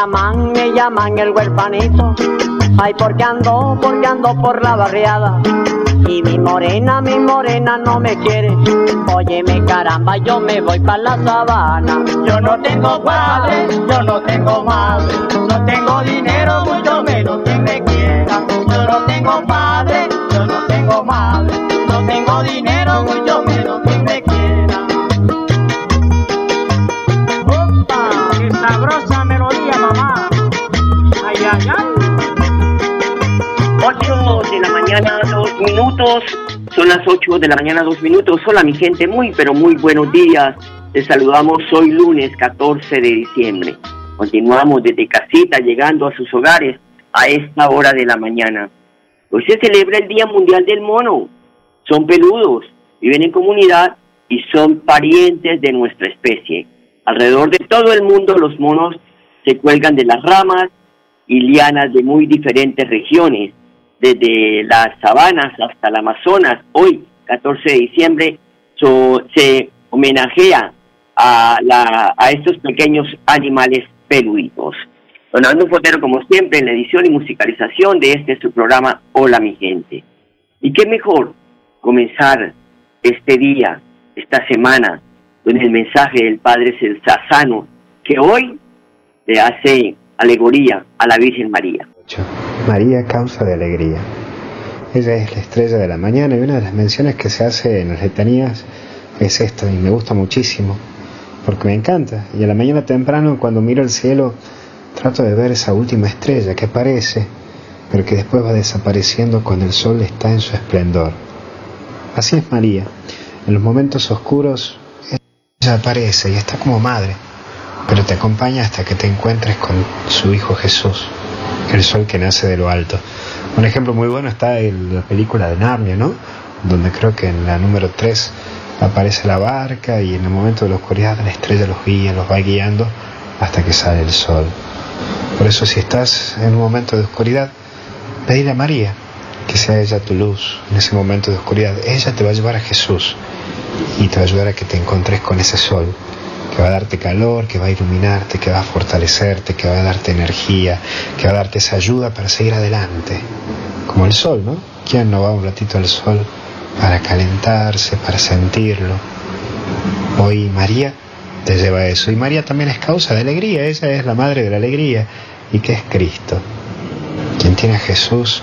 llaman, me llaman el huérfanito. Ay, porque ando, porque ando por la barriada. Y mi morena, mi morena no me quiere. Óyeme caramba, yo me voy para la sabana. Yo no tengo padre, yo no tengo madre. No tengo dinero, mucho menos que me quiera. Yo no tengo padre, dos minutos. Son las 8 de la mañana, dos minutos. Hola, mi gente, muy, pero muy buenos días. Les saludamos hoy lunes 14 de diciembre. Continuamos desde casita, llegando a sus hogares a esta hora de la mañana. Hoy se celebra el Día Mundial del Mono. Son peludos, viven en comunidad y son parientes de nuestra especie. Alrededor de todo el mundo los monos se cuelgan de las ramas y lianas de muy diferentes regiones, desde las sabanas hasta el Amazonas. Hoy, 14 de diciembre, so- se homenajea a, la, a estos pequeños animales peluditos. Donando Fotero, como siempre, en la edición y musicalización de este su programa Hola mi gente. Y qué mejor comenzar este día, esta semana, con el mensaje del Padre Celsazano, que hoy le hace alegoría a la Virgen María. María, causa de alegría. Ella es la estrella de la mañana y una de las menciones que se hace en las letanías es esta y me gusta muchísimo porque me encanta. Y a la mañana temprano cuando miro el cielo trato de ver esa última estrella que aparece pero que después va desapareciendo cuando el sol está en su esplendor. Así es María. En los momentos oscuros ella aparece y está como madre, pero te acompaña hasta que te encuentres con su Hijo Jesús, el sol que nace de lo alto. Un ejemplo muy bueno está en la película de Narnia, ¿no? Donde creo que en la número 3 aparece la barca y en el momento de la oscuridad la estrella los guía, los va guiando hasta que sale el sol. Por eso si estás en un momento de oscuridad, pedirle a María que sea ella tu luz en ese momento de oscuridad. Ella te va a llevar a Jesús y te va a ayudar a que te encontres con ese sol que va a darte calor, que va a iluminarte, que va a fortalecerte, que va a darte energía, que va a darte esa ayuda para seguir adelante. Como el sol, ¿no? ¿Quién no va un ratito al sol para calentarse, para sentirlo? Hoy María te lleva a eso. Y María también es causa de alegría, ella es la madre de la alegría. ¿Y qué es Cristo? Quien tiene a Jesús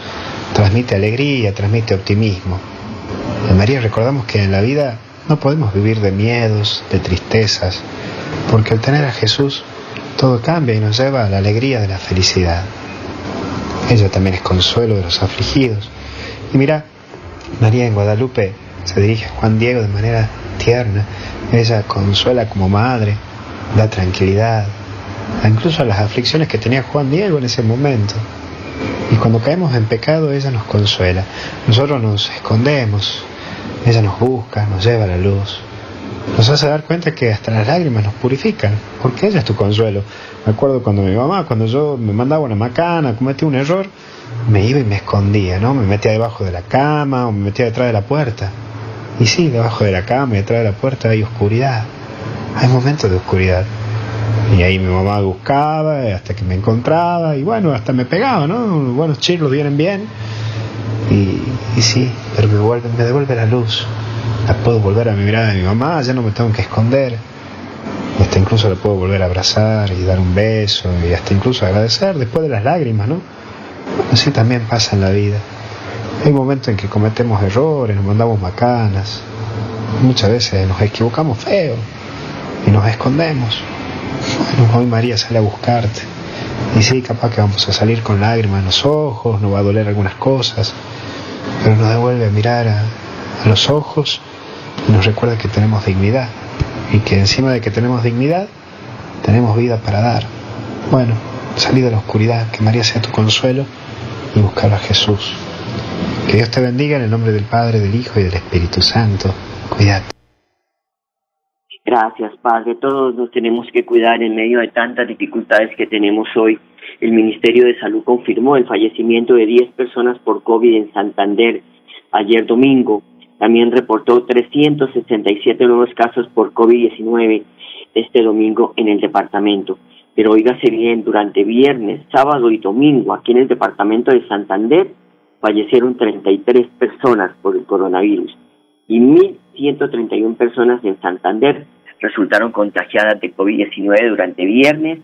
transmite alegría, transmite optimismo. En María recordamos que en la vida no podemos vivir de miedos, de tristezas, porque al tener a Jesús todo cambia y nos lleva a la alegría de la felicidad. Ella también es consuelo de los afligidos. Y mira, María en Guadalupe se dirige a Juan Diego de manera tierna. Ella consuela como madre, da tranquilidad, incluso a las aflicciones que tenía Juan Diego en ese momento. Y cuando caemos en pecado, ella nos consuela. Nosotros nos escondemos, ella nos busca, nos lleva a la luz. Nos hace dar cuenta que hasta las lágrimas nos purifican, porque ella es tu consuelo. Me acuerdo cuando mi mamá, cuando yo me mandaba una macana, cometí un error, me iba y me escondía, ¿no? Me metía debajo de la cama o me metía detrás de la puerta. Y sí, debajo de la cama y detrás de la puerta hay oscuridad. Hay momentos de oscuridad. Y ahí mi mamá buscaba hasta que me encontraba y bueno, hasta me pegaba, ¿no? Buenos chirlos vienen bien. Y, sí, pero me, vuelve, me devuelve la luz. La puedo volver a mi mirada mi mamá, ya no me tengo que esconder. Hasta incluso le puedo volver a abrazar y dar un beso y hasta incluso agradecer después de las lágrimas, ¿no? Así también pasa en la vida. Hay momentos en que cometemos errores, nos mandamos macanas, muchas veces nos equivocamos feo y nos escondemos. Bueno, hoy María sale a buscarte. Y sí, capaz que vamos a salir con lágrimas en los ojos, nos va a doler algunas cosas, pero nos devuelve a mirar a, los ojos y nos recuerda que tenemos dignidad y que encima de que tenemos dignidad, tenemos vida para dar. Bueno, salí de la oscuridad, que María sea tu consuelo y buscar a Jesús. Que Dios te bendiga en el nombre del Padre, del Hijo y del Espíritu Santo. Cuídate. Gracias, Padre. Todos nos tenemos que cuidar en medio de tantas dificultades que tenemos hoy. El Ministerio de Salud confirmó el fallecimiento de 10 personas por COVID en Santander ayer domingo. También reportó 367 nuevos casos por COVID-19 este domingo en el departamento. Pero oígase bien, durante viernes, sábado y domingo aquí en el departamento de Santander fallecieron 33 personas por el coronavirus y 1.131 personas en Santander resultaron contagiadas de COVID-19 durante viernes,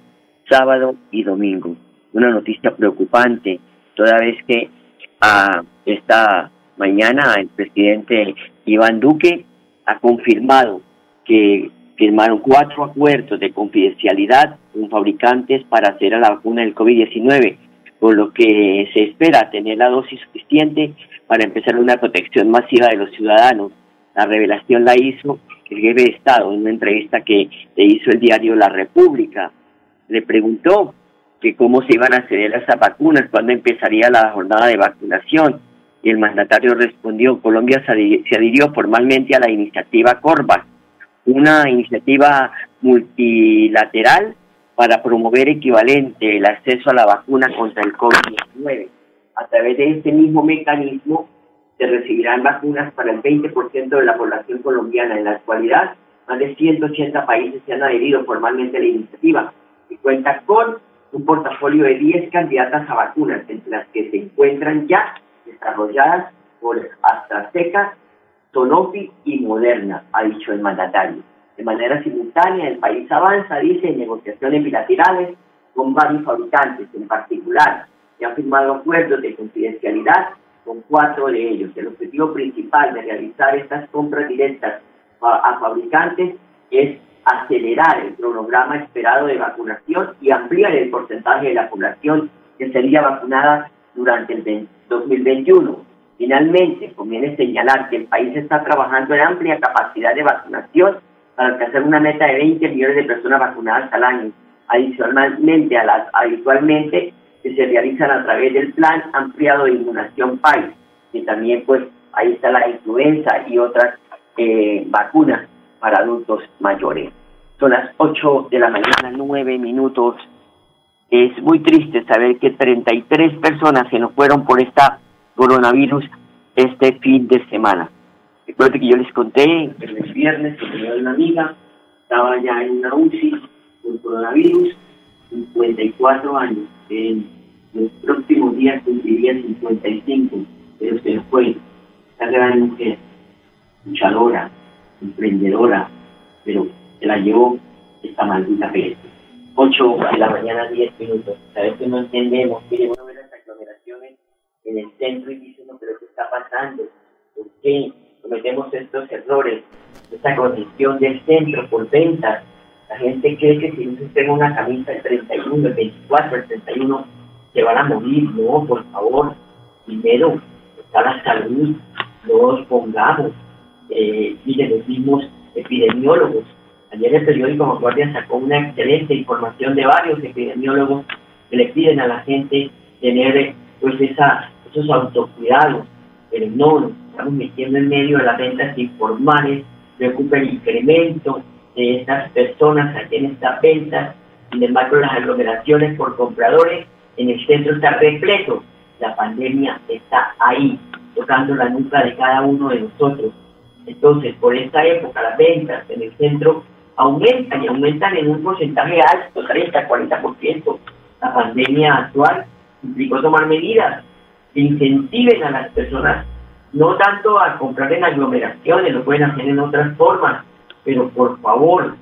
sábado y domingo. Una noticia preocupante, toda vez que a esta mañana el presidente Iván Duque ha confirmado que firmaron cuatro acuerdos de confidencialidad con fabricantes para hacer a la vacuna del COVID-19, por lo que se espera tener la dosis suficiente para empezar una protección masiva de los ciudadanos. La revelación la hizo el jefe de Estado en una entrevista que le hizo el diario La República. Le preguntó que cómo se iban a acceder a esas vacunas, cuándo empezaría la jornada de vacunación. Y el mandatario respondió, Colombia se adhirió formalmente a la iniciativa CORVAX, una iniciativa multilateral para promover equivalente el acceso a la vacuna contra el COVID-19. A través de este mismo mecanismo se recibirán vacunas para el 20% de la población colombiana. En la actualidad, más de 180 países se han adherido formalmente a la iniciativa y cuenta con un portafolio de 10 candidatas a vacunas, entre las que se encuentran ya desarrolladas por AstraZeneca, Sanofi y Moderna, ha dicho el mandatario. De manera simultánea, el país avanza, dice, en negociaciones bilaterales con varios fabricantes, en particular, que han firmado acuerdos de confidencialidad con cuatro de ellos. El objetivo principal de realizar estas compras directas a, fabricantes es acelerar el cronograma esperado de vacunación y ampliar el porcentaje de la población que sería vacunada durante el 2021. Finalmente, conviene señalar que el país está trabajando en amplia capacidad de vacunación para alcanzar una meta de 20 millones de personas vacunadas al año, adicionalmente a las habitualmente que se realizan a través del Plan Ampliado de Inmunización País, que también pues ahí está la influenza y otras eh, vacunas para adultos mayores. Son las 8 de la mañana, 9 minutos. Es muy triste saber que 33 personas se nos fueron por esta coronavirus este fin de semana. Recuerden que yo les conté el viernes que tenía una amiga, estaba ya en una UCI con coronavirus, 54 años. En los próximos días cumpliría 55, pero se fue. Esta gran mujer, luchadora, emprendedora, pero se la llevó esta maldita peste. 8 de la mañana, 10 minutos. A veces no entendemos. Mire, uno ve las aglomeraciones en el centro y dice, no, pero ¿qué está pasando? ¿Por qué cometemos estos errores? Esta condición del centro por ventas la gente cree que si se tenga una camisa el 31, el 24, el 31, se van a morir. No, por favor, primero está la salud, no nos pongamos. Eh, miren, los mismos epidemiólogos. Ayer el periódico Guardia sacó una excelente información de varios epidemiólogos que le piden a la gente tener pues esa, esos autocuidados, pero no, nos estamos metiendo en medio de las ventas informales, preocupa el incremento de estas personas aquí en esta venta. Sin embargo, las aglomeraciones por compradores en el centro está repleto. La pandemia está ahí, tocando la nuca de cada uno de nosotros. Entonces, por esta época, las ventas en el centro aumentan y aumentan en un porcentaje alto, 30, 40%. La pandemia actual implicó tomar medidas que incentiven a las personas no tanto a comprar en aglomeraciones, lo pueden hacer en otras formas, pero por favor,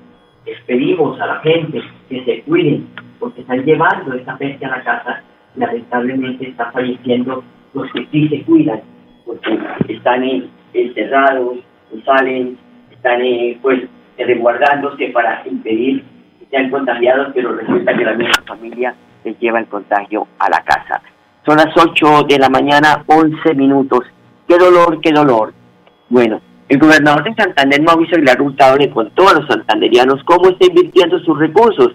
les a la gente que se cuiden, porque están llevando esta peste a la casa. Lamentablemente están falleciendo los que sí se cuidan, porque están encerrados, no salen, están pues resguardándose para impedir que sean contagiados, pero resulta que la misma familia les lleva el contagio a la casa. Son las 8 de la mañana, 11 minutos. Qué dolor, qué dolor. Bueno, el gobernador de Santander, Mauricio Aguilar Hurtado, le contó a los santanderianos cómo está invirtiendo sus recursos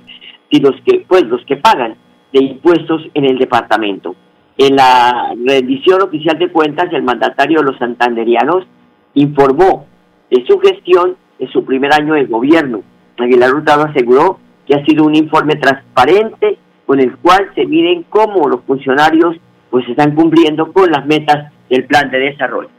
y los que, pues, los que pagan de impuestos en el departamento. En la rendición oficial de cuentas, el mandatario de los santanderianos informó de su gestión en su primer año de gobierno. Aguilar Hurtado aseguró que ha sido un informe transparente con el cual se miden cómo los funcionarios pues están cumpliendo con las metas del plan de desarrollo.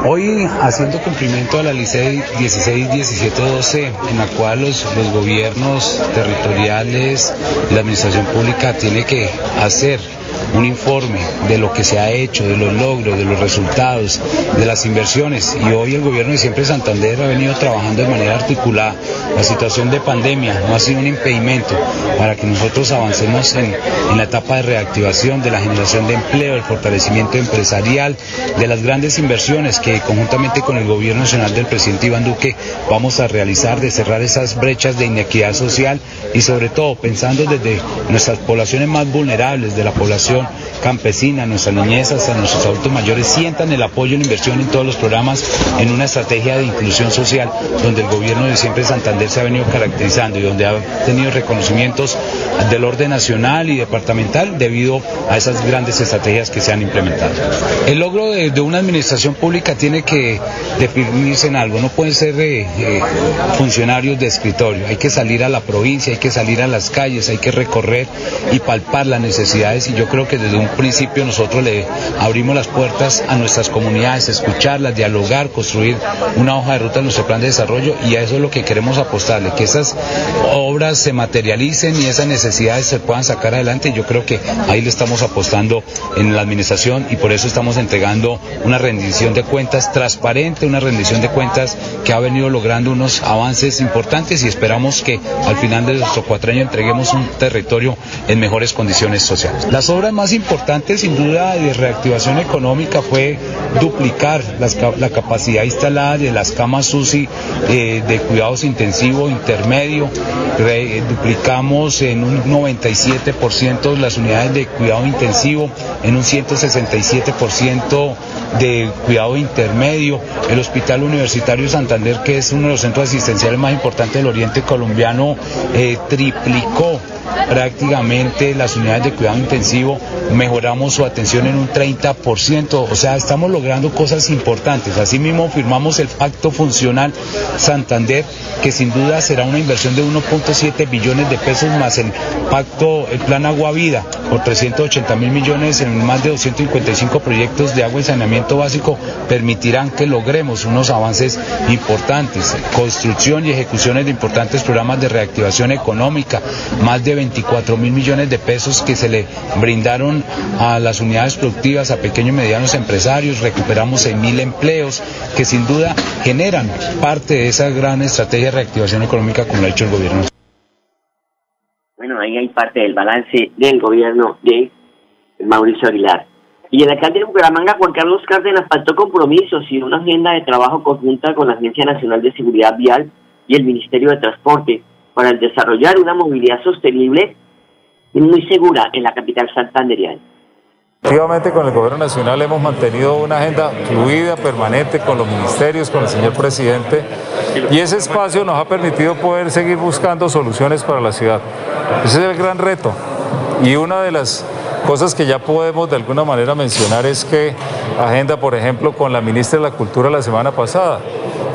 Hoy haciendo cumplimiento a la ley 16-17-12, en la cual los, los gobiernos territoriales, la administración pública tiene que hacer un informe de lo que se ha hecho, de los logros, de los resultados, de las inversiones. Y hoy el gobierno de Siempre Santander ha venido trabajando de manera articulada. La situación de pandemia no ha sido un impedimento para que nosotros avancemos en, en la etapa de reactivación, de la generación de empleo, el fortalecimiento empresarial, de las grandes inversiones que conjuntamente con el gobierno nacional del presidente Iván Duque vamos a realizar, de cerrar esas brechas de inequidad social y sobre todo pensando desde nuestras poblaciones más vulnerables, de la población campesina, nuestras niñezas, a nuestros adultos mayores sientan el apoyo la inversión en todos los programas en una estrategia de inclusión social donde el gobierno de siempre Santander se ha venido caracterizando y donde ha tenido reconocimientos del orden nacional y departamental debido a esas grandes estrategias que se han implementado. El logro de, una administración pública tiene que definirse en algo, no pueden ser eh, eh, funcionarios de escritorio, hay que salir a la provincia, hay que salir a las calles, hay que recorrer y palpar las necesidades y yo creo que desde un principio nosotros le abrimos las puertas a nuestras comunidades, escucharlas, dialogar, construir una hoja de ruta en nuestro plan de desarrollo y a eso es lo que queremos apostarle, que esas obras se materialicen y esas necesidades se puedan sacar adelante. Yo creo que ahí le estamos apostando en la administración y por eso estamos entregando una rendición de cuentas transparente, una rendición de cuentas que ha venido logrando unos avances importantes y esperamos que al final de nuestro cuatraño entreguemos un territorio en mejores condiciones sociales. Las obras más importantes sin duda de reactivación económica fue duplicar la capacidad instalada de las camas UCI eh, de cuidados intensivos intermedio, duplicamos en un 97% las unidades de cuidado intensivo, en un 167% de cuidado intermedio. El Hospital Universitario Santander, que es uno de los centros asistenciales más importantes del Oriente colombiano, eh, triplicó prácticamente las unidades de cuidado intensivo, mejoramos su atención en un 30%, o sea, estamos logrando cosas importantes. Asimismo, firmamos el Pacto Funcional Santander, que sin duda será una inversión de 1.7 billones de pesos más el pacto, el plan Agua Vida, por 380 mil millones en más de 255 proyectos de agua y saneamiento básico, permitirán que logremos unos avances importantes, construcción y ejecuciones de importantes programas de reactivación económica, más de 24 mil millones de pesos que se le brindaron a las unidades productivas, a pequeños y medianos empresarios, recuperamos 6 mil empleos que sin duda generan parte de esa gran estrategia de reactivación económica como lo ha hecho el gobierno. Bueno, ahí hay parte del balance del gobierno de Mauricio Aguilar. Y el alcalde de Bucaramanga, Juan Carlos Cárdenas, faltó compromisos y una agenda de trabajo conjunta con la Agencia Nacional de Seguridad Vial y el Ministerio de Transporte para desarrollar una movilidad sostenible y muy segura en la capital santanderiana. Efectivamente, con el Gobierno Nacional hemos mantenido una agenda fluida, permanente, con los ministerios, con el señor presidente, y ese espacio nos ha permitido poder seguir buscando soluciones para la ciudad. Ese es el gran reto. Y una de las cosas que ya podemos de alguna manera mencionar es que agenda, por ejemplo, con la ministra de la Cultura la semana pasada,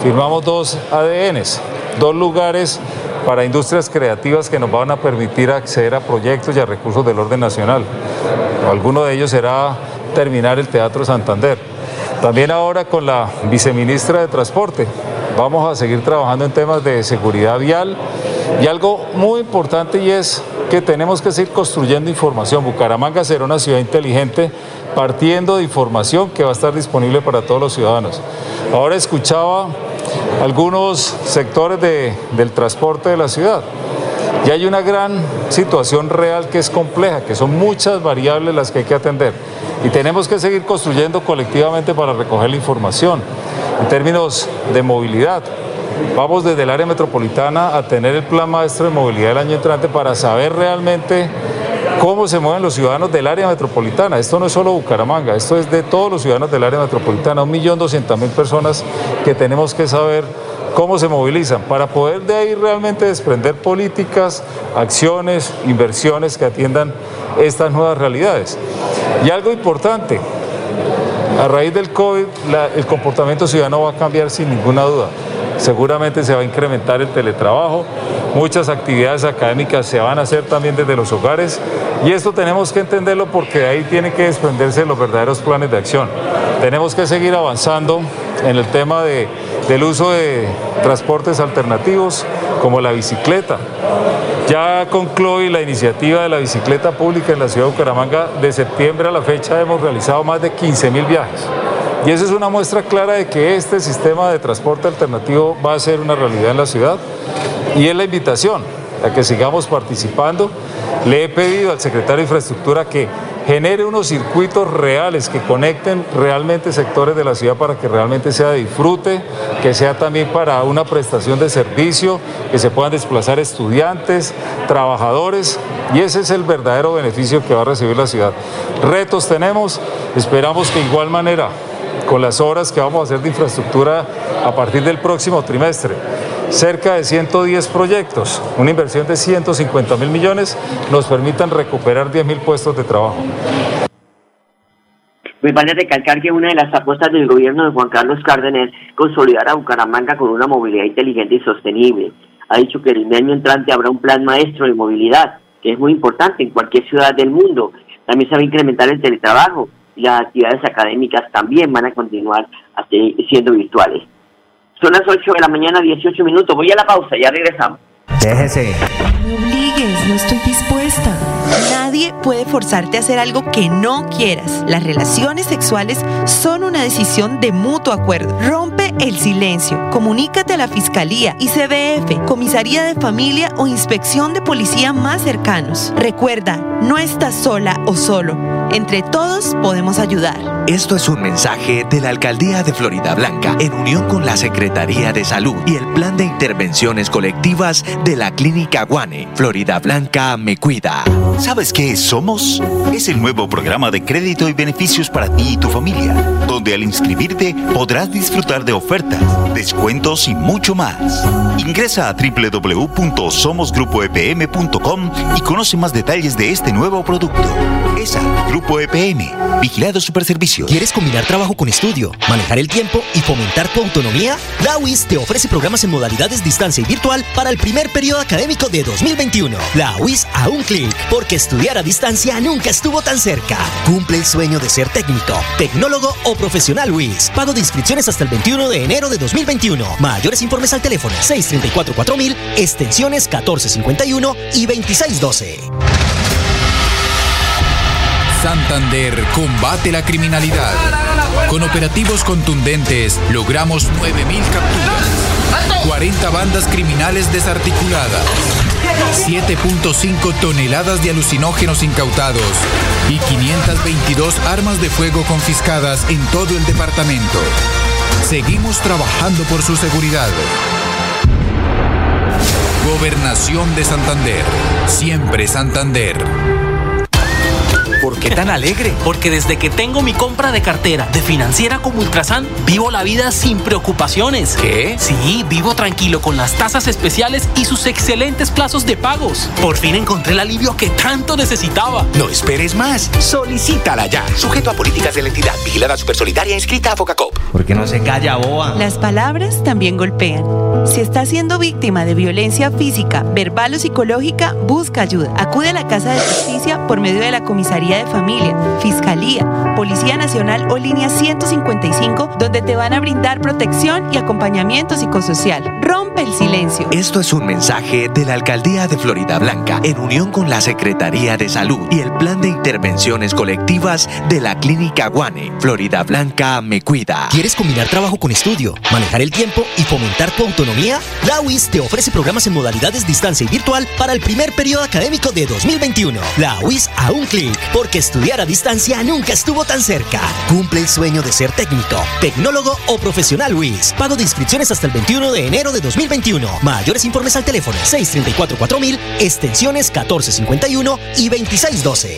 firmamos dos ADNs, dos lugares para industrias creativas que nos van a permitir acceder a proyectos y a recursos del orden nacional. Alguno de ellos será terminar el Teatro Santander. También ahora con la viceministra de Transporte vamos a seguir trabajando en temas de seguridad vial y algo muy importante y es que tenemos que seguir construyendo información. Bucaramanga será una ciudad inteligente partiendo de información que va a estar disponible para todos los ciudadanos. Ahora escuchaba algunos sectores del transporte de la ciudad. Y hay una gran situación real que es compleja, que son muchas variables las que hay que atender. Y tenemos que seguir construyendo colectivamente para recoger la información. En términos de movilidad, vamos desde el área metropolitana a tener el plan maestro de movilidad del año entrante para saber realmente cómo se mueven los ciudadanos del área metropolitana. Esto no es solo Bucaramanga, esto es de todos los ciudadanos del área metropolitana, un millón doscientas mil personas que tenemos que saber cómo se movilizan para poder de ahí realmente desprender políticas, acciones, inversiones que atiendan estas nuevas realidades. Y algo importante, a raíz del COVID el comportamiento ciudadano va a cambiar sin ninguna duda. Seguramente se va a incrementar el teletrabajo, muchas actividades académicas se van a hacer también desde los hogares y esto tenemos que entenderlo porque de ahí tienen que desprenderse los verdaderos planes de acción. Tenemos que seguir avanzando en el tema de del uso de transportes alternativos como la bicicleta. Ya concluye la iniciativa de la bicicleta pública en la ciudad de Bucaramanga. De septiembre a la fecha hemos realizado más de 15 mil viajes. Y esa es una muestra clara de que este sistema de transporte alternativo va a ser una realidad en la ciudad. Y es la invitación a que sigamos participando. Le he pedido al secretario de Infraestructura que genere unos circuitos reales que conecten realmente sectores de la ciudad para que realmente sea de disfrute, que sea también para una prestación de servicio, que se puedan desplazar estudiantes, trabajadores, y ese es el verdadero beneficio que va a recibir la ciudad. Retos tenemos, esperamos que de igual manera, con las obras que vamos a hacer de infraestructura a partir del próximo trimestre, cerca de 110 proyectos, una inversión de 150 mil millones, nos permitan recuperar 10 mil puestos de trabajo. Pues vale recalcar que una de las apuestas del gobierno de Juan Carlos Cárdenas es consolidar a Bucaramanga con una movilidad inteligente y sostenible. Ha dicho que el año entrante habrá un plan maestro de movilidad, que es muy importante en cualquier ciudad del mundo. También se va a incrementar el teletrabajo y las actividades académicas también van a continuar siendo virtuales. Son las 8 de la mañana, 18 minutos. Voy a la pausa, ya regresamos. Déjese. No me obligues, no estoy dispuesta. Nadie puede forzarte a hacer algo que no quieras. Las relaciones sexuales son una decisión de mutuo acuerdo. Rompe el silencio. Comunícate a la Fiscalía, ICBF, Comisaría de Familia o Inspección de Policía más cercanos. Recuerda, no estás sola o solo. Entre todos podemos ayudar. Esto es un mensaje de la Alcaldía de Florida Blanca en unión con la Secretaría de Salud y el Plan de Intervenciones Colectivas de la Clínica Guane. Florida Blanca me cuida. ¿Sabes qué es Somos? Es el nuevo programa de crédito y beneficios para ti y tu familia, donde al inscribirte podrás disfrutar de ofertas, descuentos y mucho más. Ingresa a www.somosgrupoepm.com y conoce más detalles de este nuevo producto. ESA, Grupo EPM, Vigilado Superservicio. ¿Quieres combinar trabajo con estudio, manejar el tiempo y fomentar tu autonomía? La UIS te ofrece programas en modalidades distancia y virtual para el primer periodo académico de 2021. La UIS a un clic, porque estudiar a distancia nunca estuvo tan cerca. Cumple el sueño de ser técnico, tecnólogo o profesional UIS. Pago de inscripciones hasta el 21 de enero de 2021. Mayores informes al teléfono 634 4000, extensiones 1451 y 2612. Santander combate la criminalidad. Con operativos contundentes logramos 9.000 capturas, 40 bandas criminales desarticuladas, 7.5 toneladas de alucinógenos incautados y 522 armas de fuego confiscadas en todo el departamento. Seguimos trabajando por su seguridad. Gobernación de Santander. Siempre Santander. ¿Por qué tan alegre? Porque desde que tengo mi compra de cartera de financiera como Ultrasan, vivo la vida sin preocupaciones. ¿Qué? Sí, vivo tranquilo con las tasas especiales y sus excelentes plazos de pagos. Por fin encontré el alivio que tanto necesitaba. No esperes más. Solicítala ya. Sujeto a políticas de la entidad. Vigilada Supersolidaria inscrita a Focacop. ¿Por qué no se calla, boa? Las palabras también golpean. Si estás siendo víctima de violencia física, verbal o psicológica, busca ayuda. Acude a la Casa de Justicia por medio de la Comisaría de Familia, Fiscalía, Policía Nacional o Línea 155, donde te van a brindar protección y acompañamiento psicosocial. Rompe el silencio. Esto es un mensaje de la Alcaldía de Florida Blanca en unión con la Secretaría de Salud y el Plan de Intervenciones Colectivas de la Clínica Guane. Florida Blanca me cuida. ¿Quieres combinar trabajo con estudio, manejar el tiempo y fomentar tu autonomía? La UIS te ofrece programas en modalidades distancia y virtual para el primer periodo académico de 2021. La UIS a un clic, porque estudiar a distancia nunca estuvo tan cerca. Cumple el sueño de ser técnico, tecnólogo o profesional UIS. Pago de inscripciones hasta el 21 de enero de 2021. Mayores informes al teléfono 634-4000, extensiones 1451 y 2612.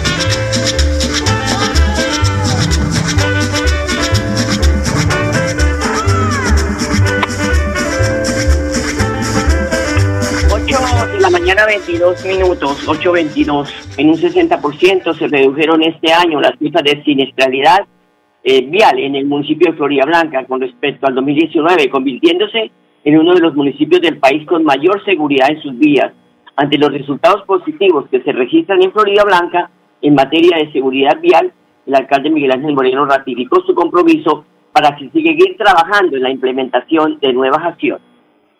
Mañana 22 minutos, 8.22. En un 60% se redujeron este año las cifras de siniestralidad eh, vial en el municipio de Florida Blanca con respecto al 2019, convirtiéndose en uno de los municipios del país con mayor seguridad en sus vías. Ante los resultados positivos que se registran en Florida Blanca en materia de seguridad vial, el alcalde Miguel Ángel Moreno ratificó su compromiso para seguir trabajando en la implementación de nuevas acciones.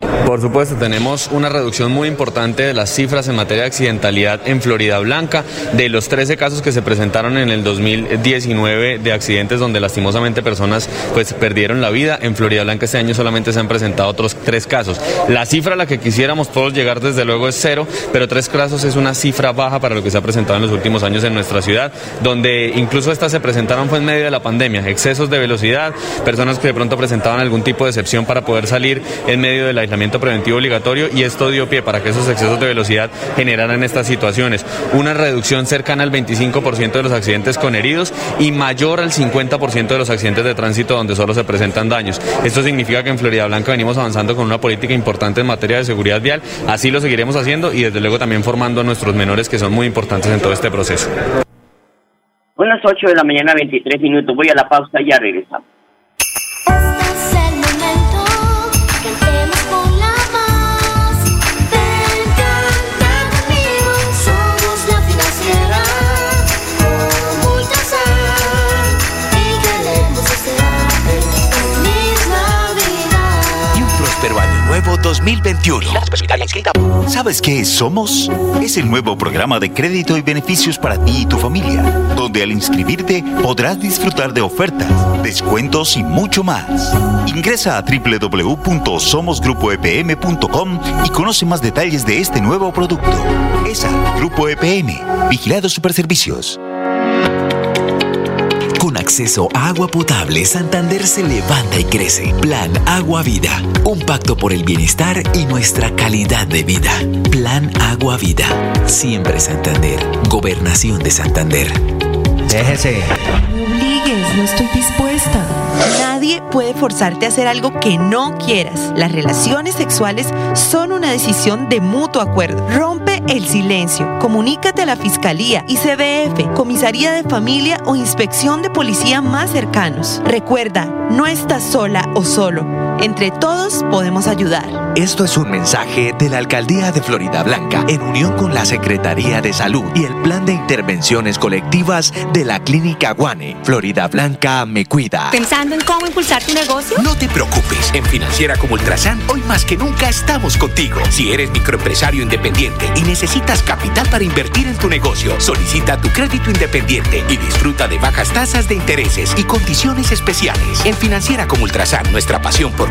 Por supuesto, tenemos una reducción muy importante de las cifras en materia de accidentalidad en Florida Blanca. De los 13 casos que se presentaron en el 2019 de accidentes donde lastimosamente personas pues perdieron la vida, en Florida Blanca este año solamente se han presentado otros tres casos. La cifra a la que quisiéramos todos llegar desde luego es cero, pero tres casos es una cifra baja para lo que se ha presentado en los últimos años en nuestra ciudad, donde incluso estas se presentaron fue en medio de la pandemia, excesos de velocidad, personas que de pronto presentaban algún tipo de excepción para poder salir en medio de la aislamiento preventivo obligatorio y esto dio pie para que esos excesos de velocidad generaran estas situaciones. Una reducción cercana al 25% de los accidentes con heridos y mayor al 50% de los accidentes de tránsito donde solo se presentan daños. Esto significa que en Florida Blanca venimos avanzando con una política importante en materia de seguridad vial. Así lo seguiremos haciendo y desde luego también formando a nuestros menores que son muy importantes en todo este proceso. Son las 8 de la mañana, 23 minutos. Voy a la pausa y ya regresamos. Nuevo 2021. ¿Sabes qué Somos? Es el nuevo programa de crédito y beneficios para ti y tu familia, donde al inscribirte podrás disfrutar de ofertas, descuentos y mucho más. Ingresa a www.somosgrupoepm.com y conoce más detalles de este nuevo producto. ESA, Grupo EPM, Vigilado Superservicios. Con acceso a agua potable, Santander se levanta y crece. Plan Agua Vida. Un pacto por el bienestar y nuestra calidad de vida. Plan Agua Vida. Siempre Santander. Gobernación de Santander. Déjese. No me obligues, no estoy dispuesta. Nadie puede forzarte a hacer algo que no quieras. Las relaciones sexuales son una decisión de mutuo acuerdo. Rompe el silencio. Comunícate a la Fiscalía, ICBF, Comisaría de Familia o Inspección de Policía más cercanos. Recuerda, no estás sola o solo. Entre todos podemos ayudar. Esto es un mensaje de la Alcaldía de Florida Blanca en unión con la Secretaría de Salud y el Plan de Intervenciones Colectivas de la Clínica Guane. Florida Blanca me cuida. ¿Pensando en cómo impulsar tu negocio? No te preocupes. En Financiera como Ultrasan, hoy más que nunca estamos contigo. Si eres microempresario independiente y necesitas capital para invertir en tu negocio, solicita tu crédito independiente y disfruta de bajas tasas de intereses y condiciones especiales. En Financiera como Ultrasan, nuestra pasión por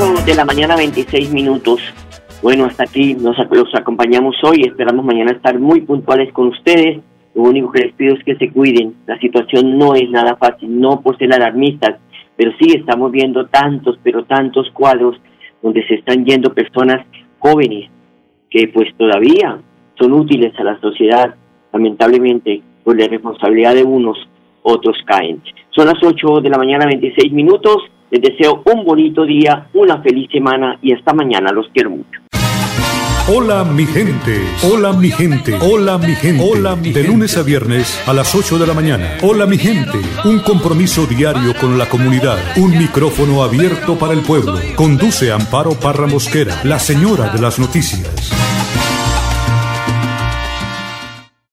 8 de la mañana, 26 minutos. Bueno, hasta aquí nos los acompañamos hoy. Esperamos mañana estar muy puntuales con ustedes. Lo único que les pido es que se cuiden. La situación no es nada fácil, no por ser alarmistas, pero sí estamos viendo tantos, pero tantos cuadros donde se están yendo personas jóvenes que pues todavía son útiles a la sociedad. Lamentablemente, por la responsabilidad de unos, otros caen. Son las 8 de la mañana, 26 minutos. Les deseo un bonito día, una feliz semana y hasta mañana. Los quiero mucho. Hola mi gente, hola mi gente, hola mi gente, hola mi De lunes a viernes a las 8 de la mañana. Hola mi gente, un compromiso diario con la comunidad, un micrófono abierto para el pueblo. Conduce Amparo Parra Mosquera, la señora de las noticias.